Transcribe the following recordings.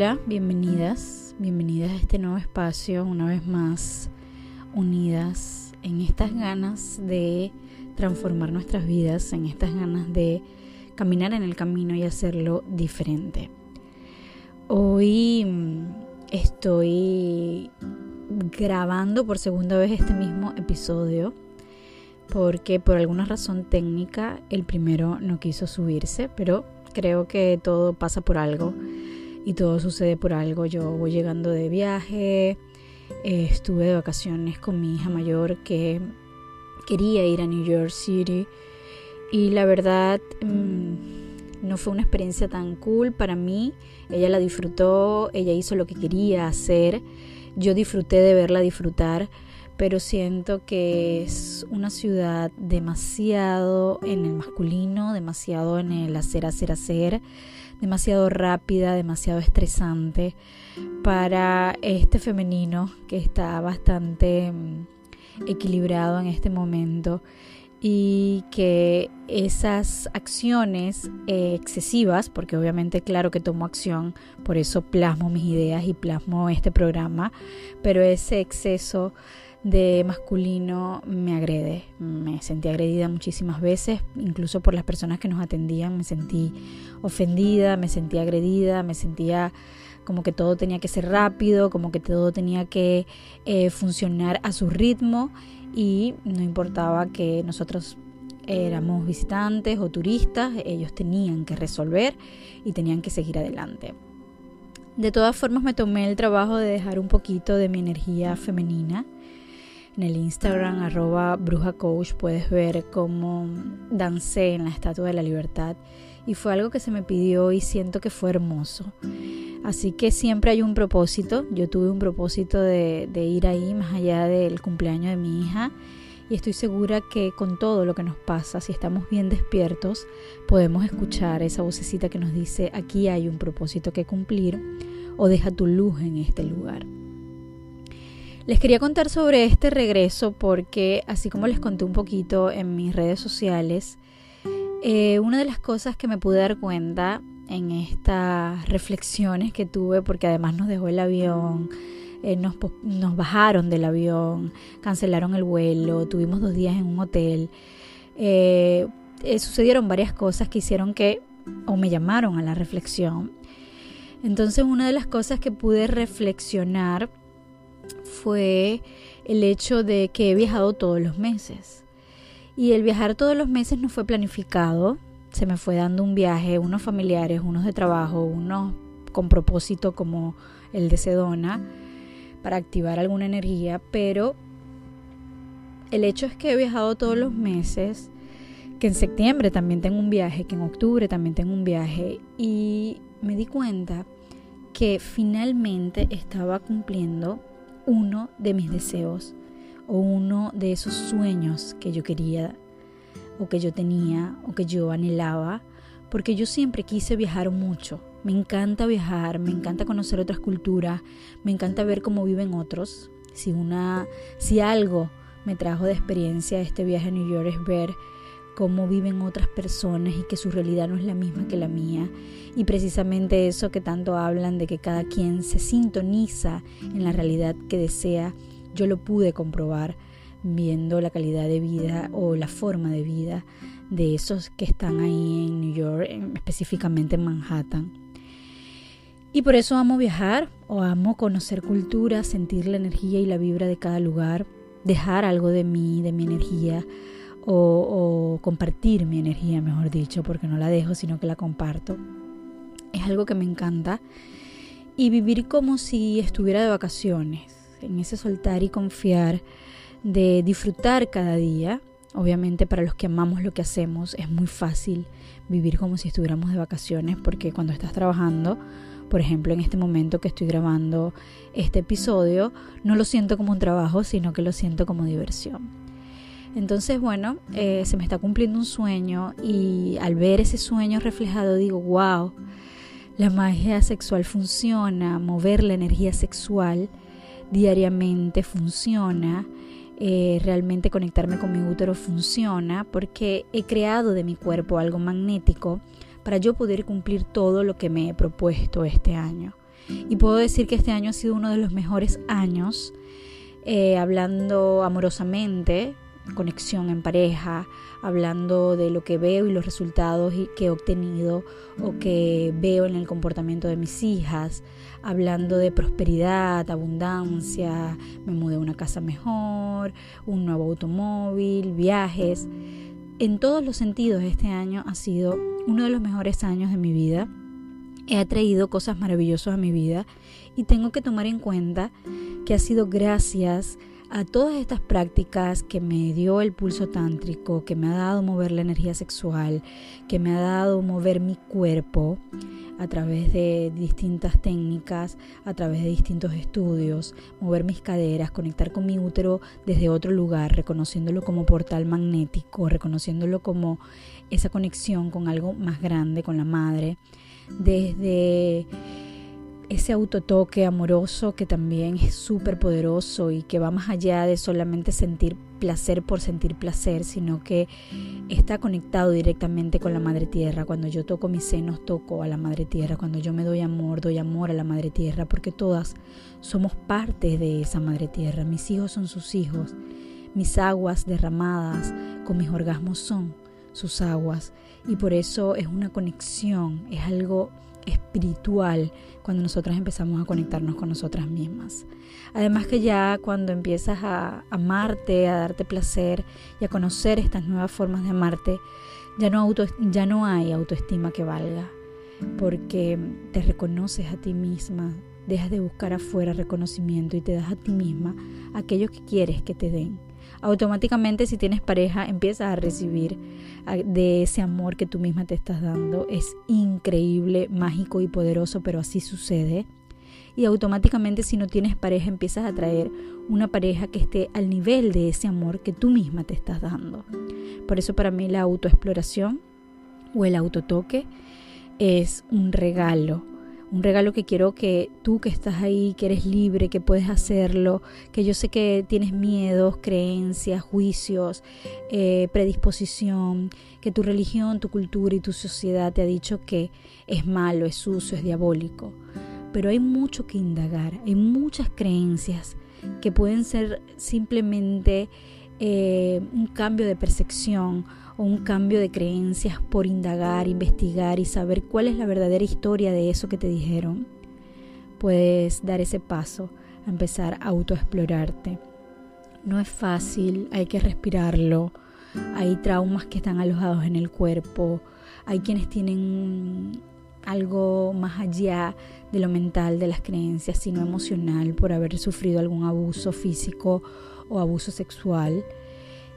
Hola, bienvenidas, bienvenidas a este nuevo espacio, una vez más unidas en estas ganas de transformar nuestras vidas, en estas ganas de caminar en el camino y hacerlo diferente. Hoy mm, estoy grabando por segunda vez este mismo episodio porque por alguna razón técnica el primero no quiso subirse, pero creo que todo pasa por algo y todo sucede por algo. Yo voy llegando de viaje, eh, estuve de vacaciones con mi hija mayor que quería ir a New York City y la verdad mm, no fue una experiencia tan cool para mí. Ella la disfrutó, ella hizo lo que quería hacer, yo disfruté de verla disfrutar pero siento que es una ciudad demasiado en el masculino, demasiado en el hacer, hacer, hacer, demasiado rápida, demasiado estresante para este femenino que está bastante mm, equilibrado en este momento y que esas acciones eh, excesivas, porque obviamente claro que tomo acción, por eso plasmo mis ideas y plasmo este programa, pero ese exceso de masculino me agrede. Me sentí agredida muchísimas veces, incluso por las personas que nos atendían, me sentí ofendida, me sentí agredida, me sentía como que todo tenía que ser rápido, como que todo tenía que eh, funcionar a su ritmo y no importaba que nosotros éramos visitantes o turistas, ellos tenían que resolver y tenían que seguir adelante. De todas formas me tomé el trabajo de dejar un poquito de mi energía femenina en el Instagram arroba bruja coach puedes ver cómo dancé en la Estatua de la Libertad y fue algo que se me pidió y siento que fue hermoso. Así que siempre hay un propósito. Yo tuve un propósito de, ir ahí más allá del cumpleaños de mi hija y estoy segura que con todo lo que nos pasa, si estamos bien despiertos, podemos escuchar esa vocecita que nos dice aquí hay un propósito que cumplir o deja tu luz en este lugar. Les quería contar sobre este regreso porque, así como les conté un poquito en mis redes sociales, eh, una de las cosas que me pude dar cuenta en estas reflexiones que tuve, porque además nos dejó el avión, eh, nos, bajaron del avión, cancelaron el vuelo, tuvimos dos días en un hotel, eh, sucedieron varias cosas que hicieron que, o me llamaron a la reflexión. Entonces una de las cosas que pude reflexionar fue el hecho de que he viajado todos los meses. Y el viajar todos los meses no fue planificado, se me fue dando un viaje, unos familiares, unos de trabajo, unos con propósito como el de Sedona, para activar alguna energía, pero el hecho es que he viajado todos los meses, que en septiembre también tengo un viaje, que en octubre también tengo un viaje, y me di cuenta que finalmente estaba cumpliendo uno de mis deseos o uno de esos sueños que yo quería o que yo tenía o que yo anhelaba, porque yo siempre quise viajar mucho. Me encanta viajar, me encanta conocer otras culturas, me encanta ver cómo viven otros. Si una si algo me trajo de experiencia este viaje a New York es ver cómo viven otras personas y que su realidad no es la misma que la mía. Y precisamente eso que tanto hablan de que cada quien se sintoniza en la realidad que desea, yo lo pude comprobar viendo la calidad de vida o la forma de vida de esos que están ahí en New York, específicamente en Manhattan. Y por eso amo viajar o amo conocer culturas, sentir la energía y la vibra de cada lugar, dejar algo de mí, de mi energía o, compartir mi energía, mejor dicho, porque no la dejo, sino que la comparto. Es algo que me encanta. Y vivir como si estuviera de vacaciones, en ese soltar y confiar, de disfrutar cada día. Obviamente para los que amamos lo que hacemos es muy fácil vivir como si estuviéramos de vacaciones porque cuando estás trabajando, por ejemplo en este momento que estoy grabando este episodio, no lo siento como un trabajo, sino que lo siento como diversión. Entonces, bueno, eh, se me está cumpliendo un sueño y al ver ese sueño reflejado digo, wow, la magia sexual funciona, mover la energía sexual diariamente funciona, eh, realmente conectarme con mi útero funciona porque he creado de mi cuerpo algo magnético para yo poder cumplir todo lo que me he propuesto este año. Y puedo decir que este año ha sido uno de los mejores años, eh, hablando amorosamente, conexión en pareja, hablando de lo que veo y los resultados que he obtenido o que veo en el comportamiento de mis hijas, hablando de prosperidad, abundancia, me mudé a una casa mejor, un nuevo automóvil, viajes. En todos los sentidos este año ha sido uno de los mejores años de mi vida. He atraído cosas maravillosas a mi vida y tengo que tomar en cuenta que ha sido gracias a todas estas prácticas que me dio el pulso tántrico, que me ha dado mover la energía sexual, que me ha dado mover mi cuerpo a través de distintas técnicas, a través de distintos estudios, mover mis caderas, conectar con mi útero desde otro lugar, reconociéndolo como portal magnético, reconociéndolo como esa conexión con algo más grande, con la madre, desde ese autotoque amoroso que también es súper poderoso y que va más allá de solamente sentir placer por sentir placer, sino que está conectado directamente con la Madre Tierra. Cuando yo toco mis senos, toco a la Madre Tierra. Cuando yo me doy amor, doy amor a la Madre Tierra, porque todas somos parte de esa Madre Tierra. Mis hijos son sus hijos. Mis aguas derramadas con mis orgasmos son sus aguas. Y por eso es una conexión, es algo espiritual cuando nosotras empezamos a conectarnos con nosotras mismas. Además que ya cuando empiezas a amarte, a darte placer y a conocer estas nuevas formas de amarte, ya no, auto, ya no hay autoestima que valga, porque te reconoces a ti misma, dejas de buscar afuera reconocimiento y te das a ti misma aquello que quieres que te den automáticamente si tienes pareja empiezas a recibir de ese amor que tú misma te estás dando. Es increíble, mágico y poderoso, pero así sucede. Y automáticamente si no tienes pareja empiezas a traer una pareja que esté al nivel de ese amor que tú misma te estás dando. Por eso para mí la autoexploración o el autotoque es un regalo un regalo que quiero que tú que estás ahí, que eres libre, que puedes hacerlo, que yo sé que tienes miedos, creencias, juicios, eh, predisposición, que tu religión, tu cultura y tu sociedad te ha dicho que es malo, es sucio, es diabólico. Pero hay mucho que indagar, hay muchas creencias que pueden ser simplemente eh, un cambio de percepción o un cambio de creencias por indagar, investigar y saber cuál es la verdadera historia de eso que te dijeron, puedes dar ese paso a empezar a autoexplorarte. No es fácil, hay que respirarlo, hay traumas que están alojados en el cuerpo, hay quienes tienen algo más allá de lo mental, de las creencias, sino emocional, por haber sufrido algún abuso físico o abuso sexual.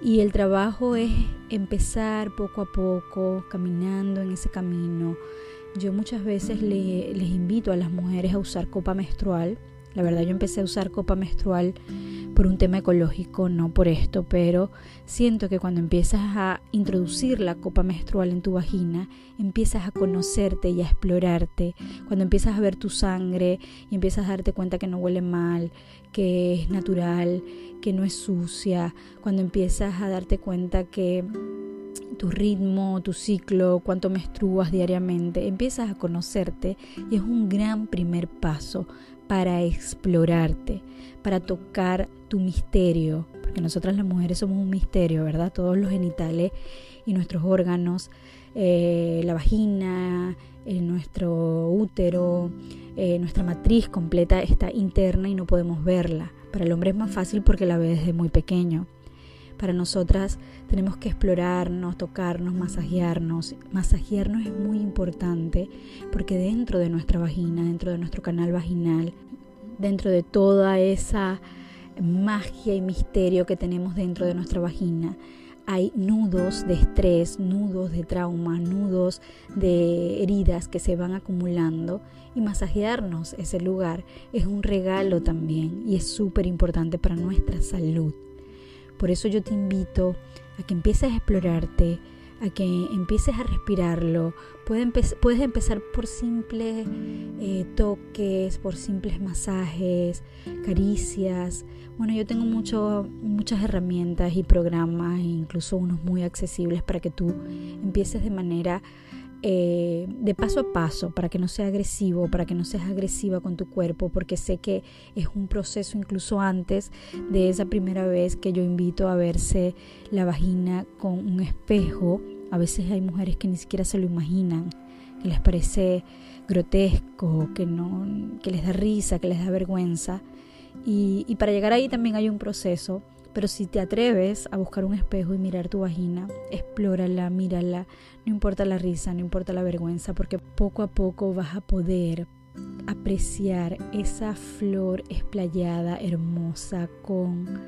Y el trabajo es empezar poco a poco, caminando en ese camino. Yo muchas veces les invito a las mujeres a usar copa menstrual. La verdad yo empecé a usar copa menstrual por un tema ecológico, no por esto, pero siento que cuando empiezas a introducir la copa menstrual en tu vagina, empiezas a conocerte y a explorarte. Cuando empiezas a ver tu sangre y empiezas a darte cuenta que no huele mal, que es natural, que no es sucia, cuando empiezas a darte cuenta que tu ritmo, tu ciclo, cuánto menstruas diariamente, empiezas a conocerte y es un gran primer paso para explorarte, para tocar tu misterio, porque nosotras las mujeres somos un misterio, ¿verdad? Todos los genitales y nuestros órganos, eh, la vagina, eh, nuestro útero, eh, nuestra matriz completa está interna y no podemos verla. Para el hombre es más fácil porque la ve desde muy pequeño. Para nosotras tenemos que explorarnos, tocarnos, masajearnos. Masajearnos es muy importante porque dentro de nuestra vagina, dentro de nuestro canal vaginal, dentro de toda esa magia y misterio que tenemos dentro de nuestra vagina, hay nudos de estrés, nudos de trauma, nudos de heridas que se van acumulando y masajearnos ese lugar es un regalo también y es súper importante para nuestra salud. Por eso yo te invito a que empieces a explorarte, a que empieces a respirarlo. Puedes, empezar por simples eh, toques, por simples masajes, caricias. Bueno, yo tengo mucho, muchas herramientas y programas, incluso unos muy accesibles para que tú empieces de manera eh, de paso a paso, para que no sea agresivo, para que no seas agresiva con tu cuerpo, porque sé que es un proceso incluso antes de esa primera vez que yo invito a verse la vagina con un espejo. A veces hay mujeres que ni siquiera se lo imaginan, que les parece grotesco, que, no, que les da risa, que les da vergüenza. Y, y para llegar ahí también hay un proceso pero si te atreves a buscar un espejo y mirar tu vagina, explórala, mírala, no importa la risa, no importa la vergüenza, porque poco a poco vas a poder apreciar esa flor esplayada, hermosa, con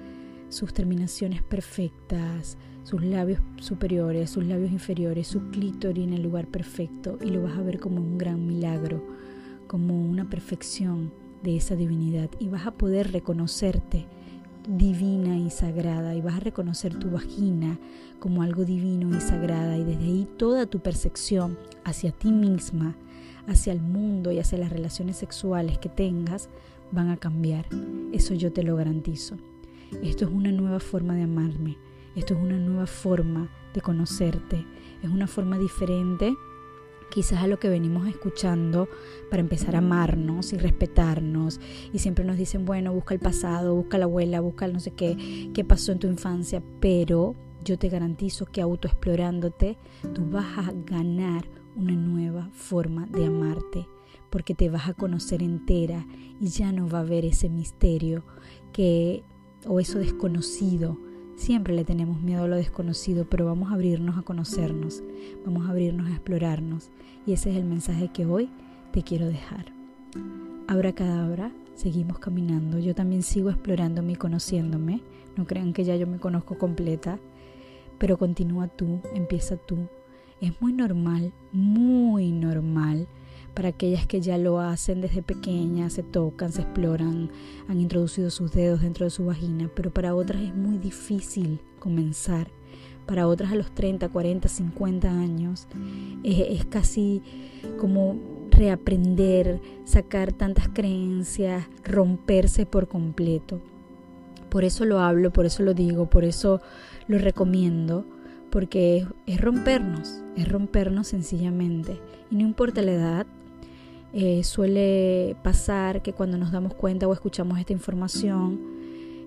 sus terminaciones perfectas, sus labios superiores, sus labios inferiores, su clítoris en el lugar perfecto y lo vas a ver como un gran milagro, como una perfección de esa divinidad y vas a poder reconocerte divina y sagrada y vas a reconocer tu vagina como algo divino y sagrada y desde ahí toda tu percepción hacia ti misma, hacia el mundo y hacia las relaciones sexuales que tengas van a cambiar. Eso yo te lo garantizo. Esto es una nueva forma de amarme, esto es una nueva forma de conocerte, es una forma diferente quizás a lo que venimos escuchando para empezar a amarnos y respetarnos. Y siempre nos dicen, bueno, busca el pasado, busca la abuela, busca el no sé qué, qué pasó en tu infancia, pero yo te garantizo que autoexplorándote, tú vas a ganar una nueva forma de amarte, porque te vas a conocer entera y ya no va a haber ese misterio que o eso desconocido Siempre le tenemos miedo a lo desconocido, pero vamos a abrirnos a conocernos, vamos a abrirnos a explorarnos. Y ese es el mensaje que hoy te quiero dejar. Abra cadabra, seguimos caminando. Yo también sigo explorándome y conociéndome. No crean que ya yo me conozco completa, pero continúa tú, empieza tú. Es muy normal, muy normal para aquellas que ya lo hacen desde pequeñas, se tocan, se exploran, han introducido sus dedos dentro de su vagina, pero para otras es muy difícil comenzar. Para otras a los 30, 40, 50 años es, casi como reaprender, sacar tantas creencias, romperse por completo. Por eso lo hablo, por eso lo digo, por eso lo recomiendo, porque es rompernos, es rompernos sencillamente. Y no importa la edad, eh, suele pasar que cuando nos damos cuenta o escuchamos esta información,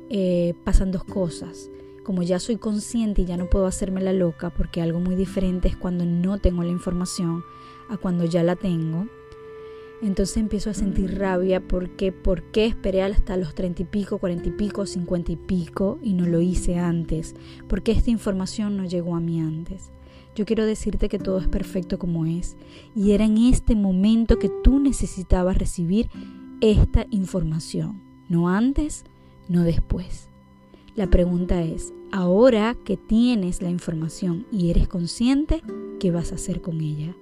eh, pasan dos cosas. Como ya soy consciente y ya no puedo hacerme la loca, porque algo muy diferente es cuando no tengo la información a cuando ya la tengo. Entonces empiezo a sentir rabia porque ¿por qué esperé hasta los treinta y pico, cuarenta y pico, cincuenta y pico y no lo hice antes? ¿Por qué esta información no llegó a mí antes? Yo quiero decirte que todo es perfecto como es y era en este momento que tú necesitabas recibir esta información, no antes, no después. La pregunta es, ahora que tienes la información y eres consciente, ¿qué vas a hacer con ella?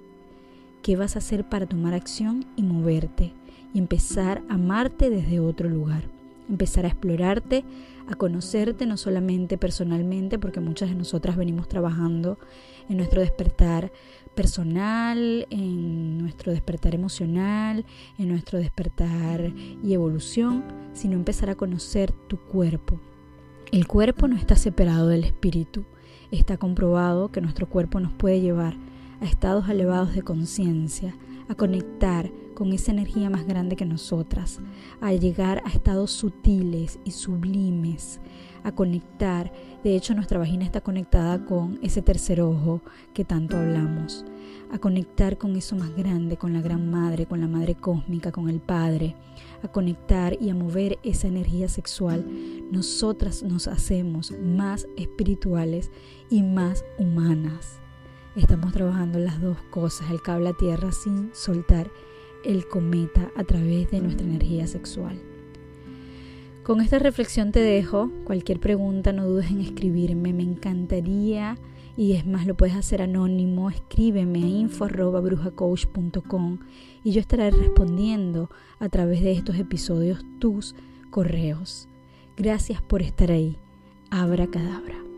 ¿Qué vas a hacer para tomar acción y moverte y empezar a amarte desde otro lugar? Empezar a explorarte, a conocerte no solamente personalmente, porque muchas de nosotras venimos trabajando en nuestro despertar personal, en nuestro despertar emocional, en nuestro despertar y evolución, sino empezar a conocer tu cuerpo. El cuerpo no está separado del espíritu. Está comprobado que nuestro cuerpo nos puede llevar a estados elevados de conciencia, a conectar con esa energía más grande que nosotras, a llegar a estados sutiles y sublimes, a conectar. De hecho, nuestra vagina está conectada con ese tercer ojo que tanto hablamos, a conectar con eso más grande, con la gran madre, con la madre cósmica, con el Padre, a conectar y a mover esa energía sexual. Nosotras nos hacemos más espirituales y más humanas. Estamos trabajando las dos cosas, el cable a tierra sin soltar el cometa a través de nuestra energía sexual. Con esta reflexión te dejo. Cualquier pregunta no dudes en escribirme. Me encantaría y es más lo puedes hacer anónimo. Escríbeme a info@brujacoach.com y yo estaré respondiendo a través de estos episodios tus correos. Gracias por estar ahí. Abra cadabra.